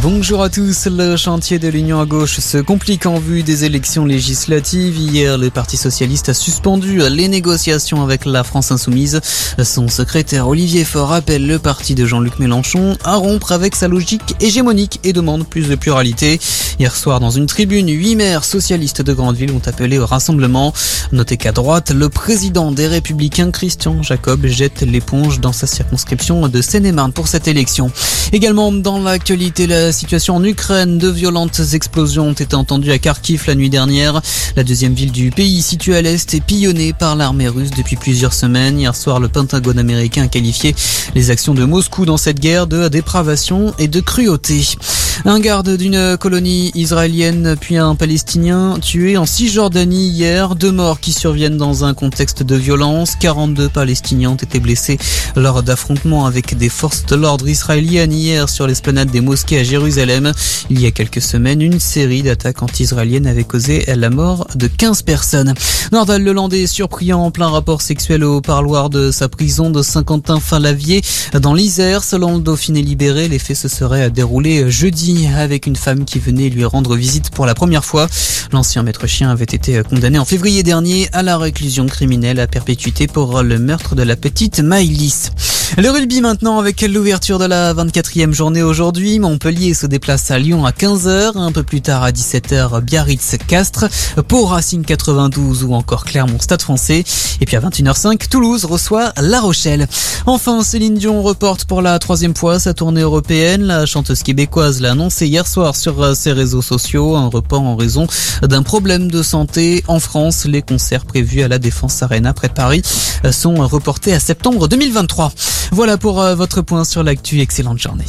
Bonjour à tous. Le chantier de l'Union à gauche se complique en vue des élections législatives. Hier, le Parti socialiste a suspendu les négociations avec la France insoumise. Son secrétaire Olivier Faure appelle le parti de Jean-Luc Mélenchon à rompre avec sa logique hégémonique et demande plus de pluralité. Hier soir, dans une tribune, huit maires socialistes de grande ville ont appelé au rassemblement. Notez qu'à droite, le président des Républicains, Christian Jacob, jette l'éponge dans sa circonscription de Seine-et-Marne pour cette élection. Également dans l'actualité, la situation en Ukraine, de violentes explosions ont été entendues à Kharkiv la nuit dernière. La deuxième ville du pays située à l'est est pillonnée par l'armée russe depuis plusieurs semaines. Hier soir, le Pentagone américain a qualifié les actions de Moscou dans cette guerre de dépravation et de cruauté. Un garde d'une colonie israélienne puis un palestinien tué en Cisjordanie hier. Deux morts qui surviennent dans un contexte de violence. 42 palestiniens ont été blessés lors d'affrontements avec des forces de l'ordre israéliennes hier sur l'esplanade des mosquées à Jérusalem. Il y a quelques semaines, une série d'attaques anti-israéliennes avait causé la mort de 15 personnes. Nordal Lelandais surpris en plein rapport sexuel au parloir de sa prison de Saint-Quentin-Fin-Lavier dans l'Isère. Selon le Dauphiné libéré, les faits se seraient déroulés jeudi avec une femme qui venait lui rendre visite pour la première fois. L'ancien maître chien avait été condamné en février dernier à la réclusion criminelle à perpétuité pour le meurtre de la petite Maïlis. Le rugby maintenant avec l'ouverture de la 24e journée aujourd'hui. Montpellier se déplace à Lyon à 15h. Un peu plus tard à 17h, Biarritz-Castres. Pour Racing 92 ou encore Clermont Stade français. Et puis à 21h05, Toulouse reçoit La Rochelle. Enfin, Céline Dion reporte pour la troisième fois sa tournée européenne. La chanteuse québécoise l'a annoncé hier soir sur ses réseaux sociaux. Un report en raison d'un problème de santé. En France, les concerts prévus à la Défense Arena près Paris sont reportés à septembre 2023. Voilà pour votre point sur l'actu. Excellente journée.